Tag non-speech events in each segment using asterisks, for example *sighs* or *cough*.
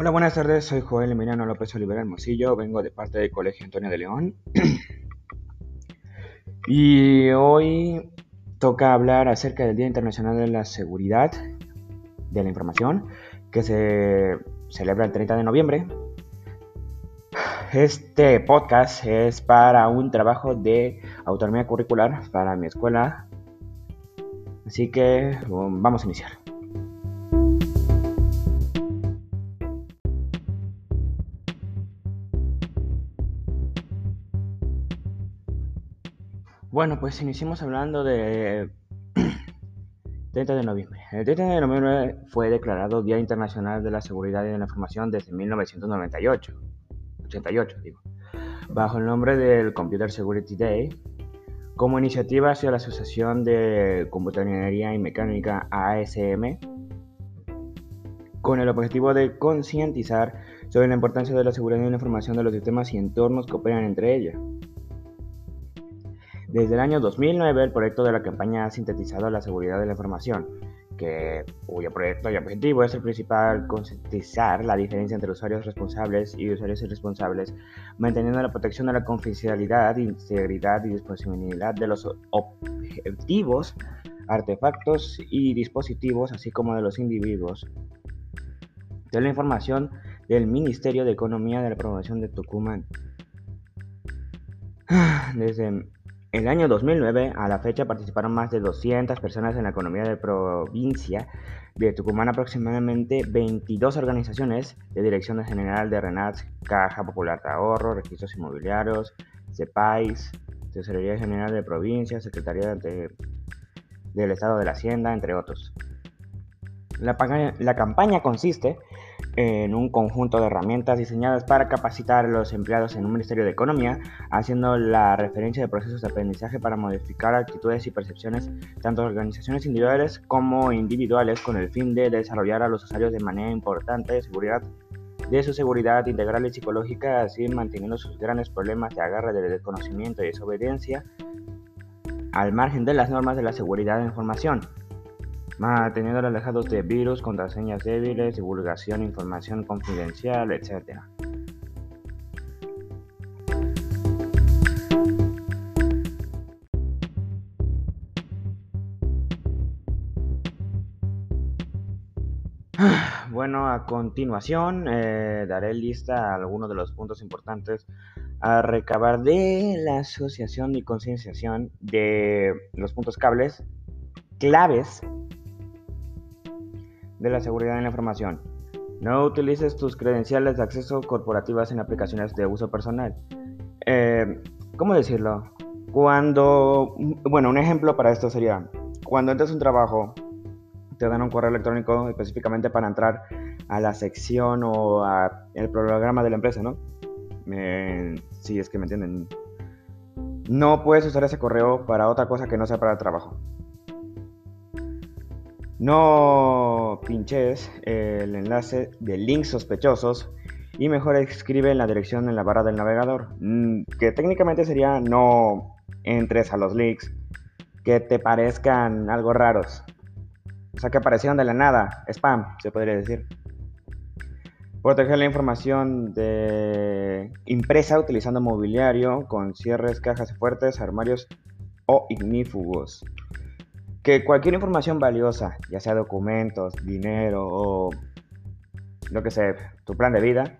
Hola, buenas tardes, soy Joel Emiliano López Olivera Hermosillo, vengo de parte del Colegio Antonio de León. *clears throat* y hoy toca hablar acerca del Día Internacional de la Seguridad de la Información, que se celebra el 30 de noviembre. Este podcast es para un trabajo de autonomía curricular para mi escuela. Así que um, vamos a iniciar. Bueno, pues iniciamos hablando de *clears throat* 30 de noviembre. El 30 de noviembre fue declarado Día Internacional de la Seguridad y de la Información desde 1998, 88 digo, bajo el nombre del Computer Security Day, como iniciativa hacia la Asociación de Computadoría y Mecánica ASM, con el objetivo de concientizar sobre la importancia de la seguridad y la información de los sistemas y entornos que operan entre ellas desde el año 2009, el proyecto de la campaña ha sintetizado la seguridad de la información, que, cuyo proyecto y objetivo es el principal concientizar la diferencia entre usuarios responsables y usuarios irresponsables, manteniendo la protección de la confidencialidad, integridad y disponibilidad de los objetivos, artefactos y dispositivos, así como de los individuos. De la información del Ministerio de Economía de la Promoción de Tucumán. Desde en el año 2009, a la fecha, participaron más de 200 personas en la economía de provincia de Tucumán, aproximadamente 22 organizaciones de Dirección General de RENATS, Caja Popular de Ahorro, Registros Inmobiliarios, CEPAIS, Tesorería General de Provincia, Secretaría del Estado de la Hacienda, entre otros. La, la campaña consiste en un conjunto de herramientas diseñadas para capacitar a los empleados en un Ministerio de Economía, haciendo la referencia de procesos de aprendizaje para modificar actitudes y percepciones tanto de organizaciones individuales como individuales con el fin de desarrollar a los usuarios de manera importante de seguridad de su seguridad integral y psicológica, así manteniendo sus grandes problemas de agarre de desconocimiento y desobediencia al margen de las normas de la seguridad de información manteniendo alejados de virus, contraseñas débiles, divulgación, información confidencial, etc. *sighs* Bueno, a continuación eh, daré lista a algunos de los puntos importantes a recabar de la asociación y concienciación de los puntos cables claves de la seguridad en la información. No utilices tus credenciales de acceso corporativas en aplicaciones de uso personal. Eh, ¿Cómo decirlo? Cuando, bueno, un ejemplo para esto sería, cuando entras a un trabajo, te dan un correo electrónico específicamente para entrar a la sección o al programa de la empresa, ¿no? si es que me entienden. No puedes usar ese correo para otra cosa que no sea para el trabajo. No pinches el enlace de links sospechosos y mejor escribe la dirección en la barra del navegador, mm, que técnicamente sería no entres a los links que te parezcan algo raros. O sea, que aparecieron de la nada, spam, se podría decir. Proteger la información de impresa utilizando mobiliario con cierres, cajas fuertes, armarios o ignífugos que cualquier información valiosa, ya sea documentos, dinero o lo que sea, tu plan de vida,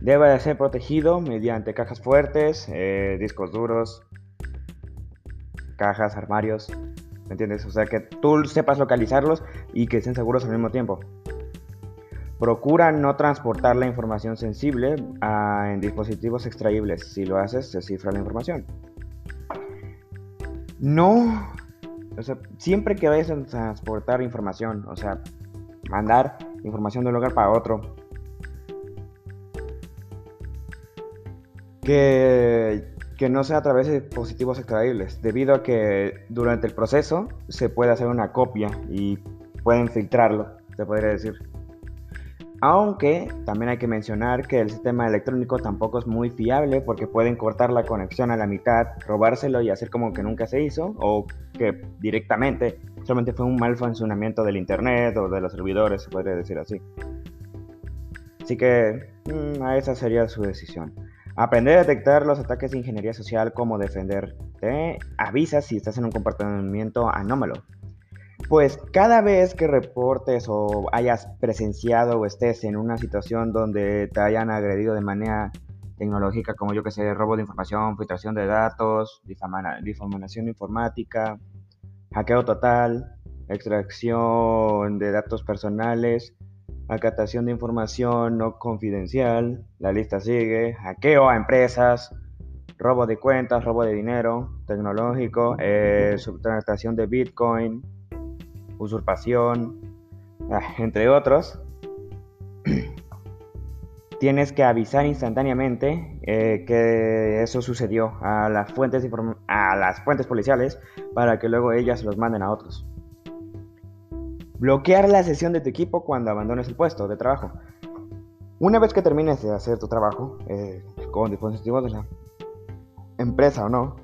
debe de ser protegido mediante cajas fuertes, eh, discos duros, cajas, armarios, ¿me entiendes? O sea, que tú sepas localizarlos y que estén seguros al mismo tiempo. Procura no transportar la información sensible en dispositivos extraíbles. Si lo haces, se cifra la información. No o sea, siempre que vayas a transportar información, o sea, mandar información de un lugar para otro, que, que no sea a través de dispositivos extraíbles, debido a que durante el proceso se puede hacer una copia y pueden filtrarlo, se podría decir. Aunque también hay que mencionar que el sistema electrónico tampoco es muy fiable porque pueden cortar la conexión a la mitad, robárselo y hacer como que nunca se hizo o que directamente solamente fue un mal funcionamiento del internet o de los servidores, se podría decir así. Así que mm, a esa sería su decisión. Aprender a detectar los ataques de ingeniería social, como defenderte, avisa si estás en un comportamiento anómalo. Pues cada vez que reportes o hayas presenciado o estés en una situación donde te hayan agredido de manera tecnológica, como yo que sé, robo de información, filtración de datos, difamación informática, hackeo total, extracción de datos personales, acatación de información no confidencial, la lista sigue, hackeo a empresas, robo de cuentas, robo de dinero tecnológico, eh, de Bitcoin, usurpación, ah, entre otros. Tienes que avisar instantáneamente eh, que eso sucedió a las, fuentes a las fuentes policiales para que luego ellas los manden a otros. Bloquear la sesión de tu equipo cuando abandones el puesto de trabajo. Una vez que termines de hacer tu trabajo eh, con dispositivos de la empresa o no,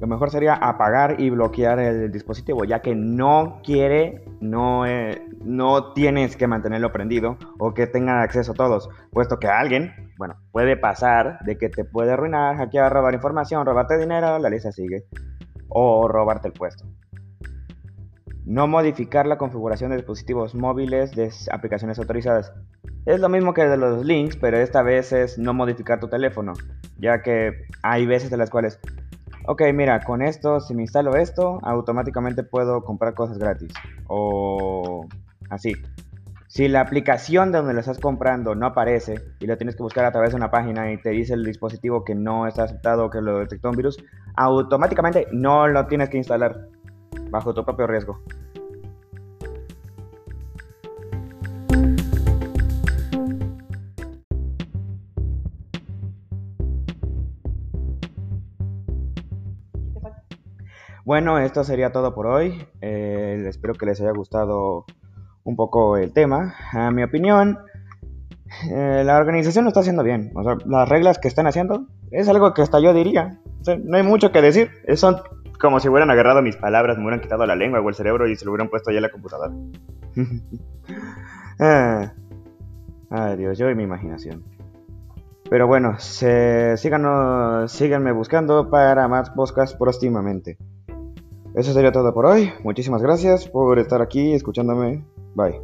lo mejor sería apagar y bloquear el dispositivo, ya que no quiere, no, eh, no tienes que mantenerlo prendido o que tengan acceso todos, puesto que alguien, bueno, puede pasar de que te puede arruinar, hackear, robar información, robarte dinero, la lista sigue, o robarte el puesto. No modificar la configuración de dispositivos móviles de aplicaciones autorizadas. Es lo mismo que de los links, pero esta vez es no modificar tu teléfono, ya que hay veces en las cuales, ok, mira, con esto, si me instalo esto, automáticamente puedo comprar cosas gratis. O así. Si la aplicación de donde lo estás comprando no aparece y lo tienes que buscar a través de una página y te dice el dispositivo que no está aceptado o que lo detectó un virus, automáticamente no lo tienes que instalar bajo tu propio riesgo. Bueno, esto sería todo por hoy. Eh, espero que les haya gustado un poco el tema. A mi opinión, eh, la organización lo está haciendo bien. O sea, las reglas que están haciendo es algo que hasta yo diría. no hay mucho que decir. Son como si hubieran agarrado mis palabras, me hubieran quitado la lengua o el cerebro y se lo hubieran puesto allá en la computadora. *laughs* ah, ay Dios, yo y mi imaginación. Pero bueno, se, síganos, síganme buscando para más podcasts próximamente. Eso sería todo por hoy. Muchísimas gracias por estar aquí escuchándome. Bye.